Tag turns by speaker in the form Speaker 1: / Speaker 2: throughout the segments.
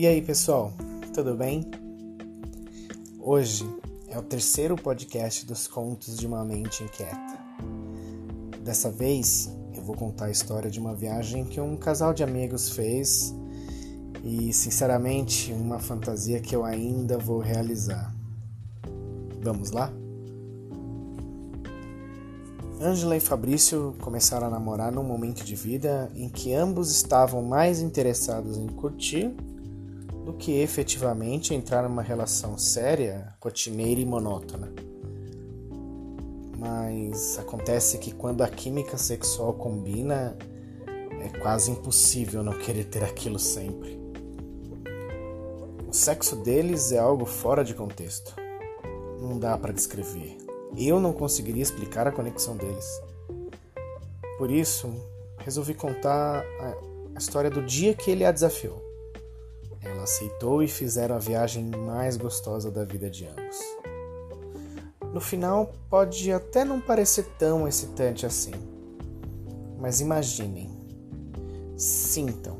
Speaker 1: E aí, pessoal, tudo bem? Hoje é o terceiro podcast dos Contos de uma Mente Inquieta. Dessa vez eu vou contar a história de uma viagem que um casal de amigos fez e, sinceramente, uma fantasia que eu ainda vou realizar. Vamos lá? Angela e Fabrício começaram a namorar num momento de vida em que ambos estavam mais interessados em curtir do que efetivamente entrar numa relação séria, rotineira e monótona. Mas acontece que quando a química sexual combina, é quase impossível não querer ter aquilo sempre. O sexo deles é algo fora de contexto. Não dá para descrever eu não conseguiria explicar a conexão deles. Por isso, resolvi contar a história do dia que ele a desafiou. Ela aceitou e fizeram a viagem mais gostosa da vida de ambos. No final, pode até não parecer tão excitante assim, mas imaginem, sintam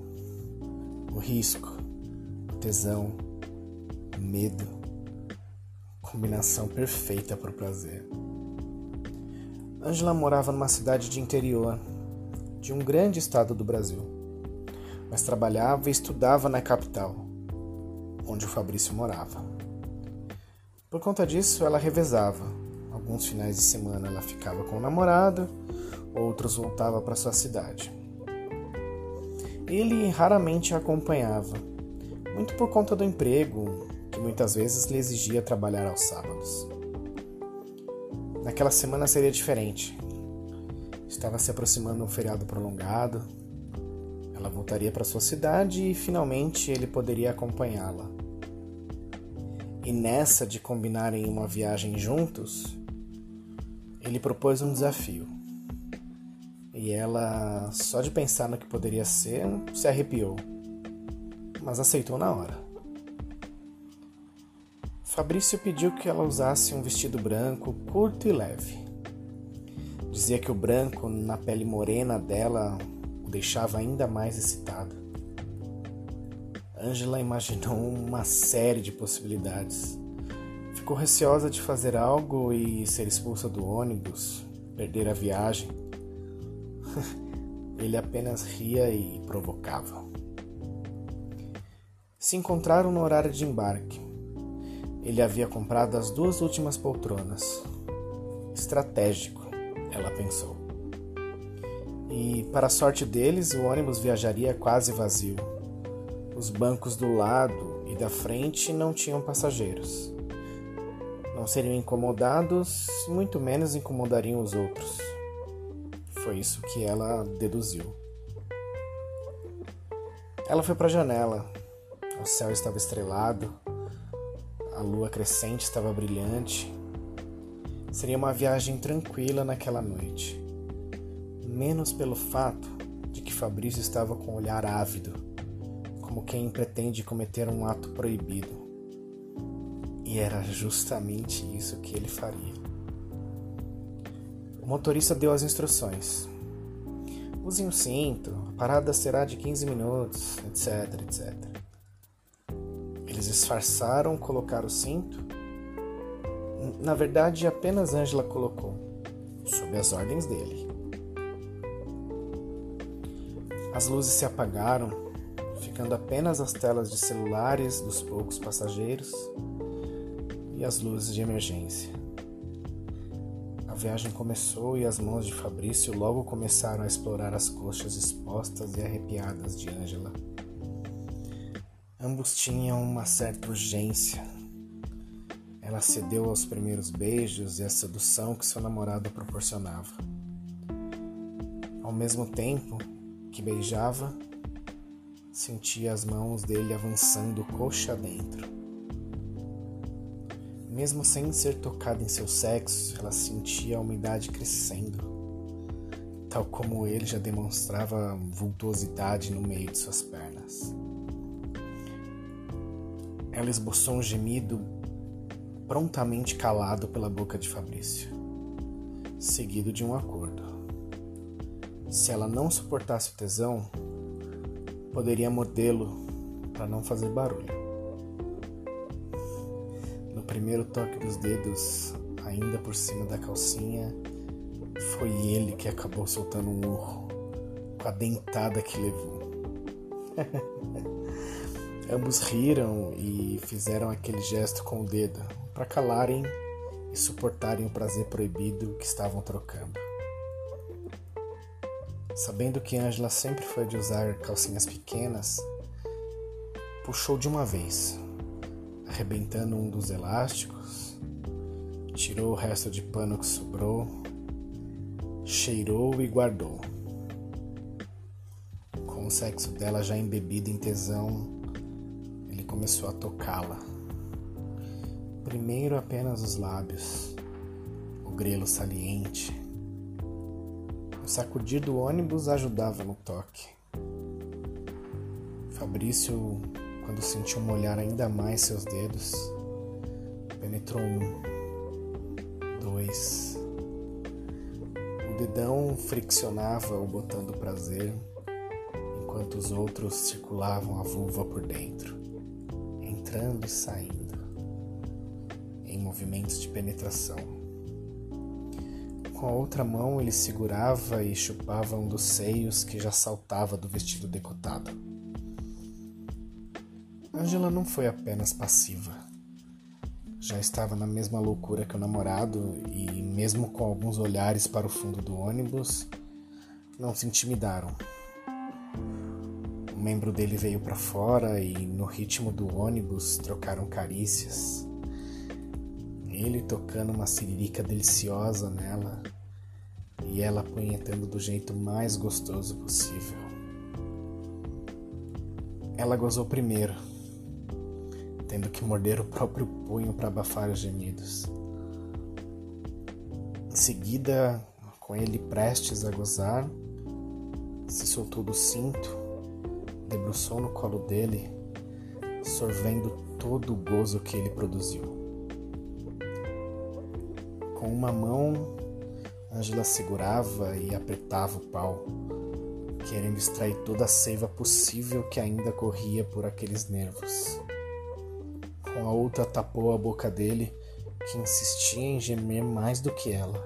Speaker 1: o risco, o tesão, o medo, Combinação perfeita para o prazer. Angela morava numa cidade de interior de um grande estado do Brasil, mas trabalhava e estudava na capital, onde o Fabrício morava. Por conta disso, ela revezava. Alguns finais de semana ela ficava com o namorado, outros voltava para sua cidade. Ele raramente a acompanhava, muito por conta do emprego, que muitas vezes lhe exigia trabalhar aos sábados. Naquela semana seria diferente. Estava se aproximando um feriado prolongado. Ela voltaria para sua cidade e finalmente ele poderia acompanhá-la. E nessa de combinarem uma viagem juntos, ele propôs um desafio. E ela, só de pensar no que poderia ser, se arrepiou, mas aceitou na hora. Fabrício pediu que ela usasse um vestido branco curto e leve. Dizia que o branco na pele morena dela deixava ainda mais excitado. Angela imaginou uma série de possibilidades. Ficou receosa de fazer algo e ser expulsa do ônibus, perder a viagem. Ele apenas ria e provocava. Se encontraram no horário de embarque. Ele havia comprado as duas últimas poltronas. Estratégico, ela pensou. E, para a sorte deles, o ônibus viajaria quase vazio. Os bancos do lado e da frente não tinham passageiros. Não seriam incomodados, muito menos incomodariam os outros. Foi isso que ela deduziu. Ela foi para a janela. O céu estava estrelado a lua crescente estava brilhante. Seria uma viagem tranquila naquela noite. Menos pelo fato de que Fabrício estava com o olhar ávido, como quem pretende cometer um ato proibido. E era justamente isso que ele faria. O motorista deu as instruções. Use um cinto, a parada será de 15 minutos, etc, etc. Eles disfarçaram colocar o cinto. Na verdade, apenas Angela colocou, sob as ordens dele. As luzes se apagaram, ficando apenas as telas de celulares dos poucos passageiros e as luzes de emergência. A viagem começou e as mãos de Fabrício logo começaram a explorar as coxas expostas e arrepiadas de Angela. Ambos tinham uma certa urgência. Ela cedeu aos primeiros beijos e à sedução que seu namorado proporcionava. Ao mesmo tempo que beijava, sentia as mãos dele avançando coxa dentro. Mesmo sem ser tocada em seu sexo, ela sentia a umidade crescendo, tal como ele já demonstrava vultuosidade no meio de suas pernas. Ela esboçou um gemido prontamente calado pela boca de Fabrício, seguido de um acordo. Se ela não suportasse o tesão, poderia mordê-lo para não fazer barulho. No primeiro toque dos dedos, ainda por cima da calcinha, foi ele que acabou soltando um urro com a dentada que levou. Ambos riram e fizeram aquele gesto com o dedo para calarem e suportarem o prazer proibido que estavam trocando. Sabendo que Angela sempre foi de usar calcinhas pequenas, puxou de uma vez, arrebentando um dos elásticos, tirou o resto de pano que sobrou, cheirou e guardou. Com o sexo dela já embebido em tesão, começou a tocá-la. Primeiro apenas os lábios, o grelo saliente. Sacudir do ônibus ajudava no toque. Fabrício, quando sentiu molhar ainda mais seus dedos, penetrou um, dois. O dedão friccionava o botão do prazer, enquanto os outros circulavam a vulva por dentro entrando e saindo, em movimentos de penetração. Com a outra mão ele segurava e chupava um dos seios que já saltava do vestido decotado. Angela não foi apenas passiva. Já estava na mesma loucura que o namorado e, mesmo com alguns olhares para o fundo do ônibus, não se intimidaram um membro dele veio para fora e, no ritmo do ônibus, trocaram carícias. Ele tocando uma siririca deliciosa nela e ela apunhetando do jeito mais gostoso possível. Ela gozou primeiro, tendo que morder o próprio punho para abafar os gemidos. Em seguida, com ele prestes a gozar, se soltou do cinto debruçou no colo dele, sorvendo todo o gozo que ele produziu. Com uma mão, Angela segurava e apertava o pau, querendo extrair toda a seiva possível que ainda corria por aqueles nervos. Com a outra tapou a boca dele, que insistia em gemer mais do que ela.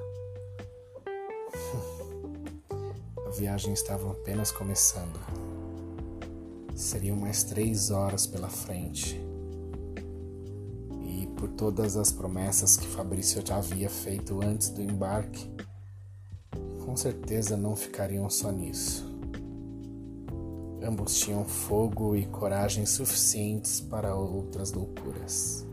Speaker 1: A viagem estava apenas começando. Seriam mais três horas pela frente. Por todas as promessas que Fabrício já havia feito antes do embarque, com certeza não ficariam só nisso. Ambos tinham fogo e coragem suficientes para outras loucuras.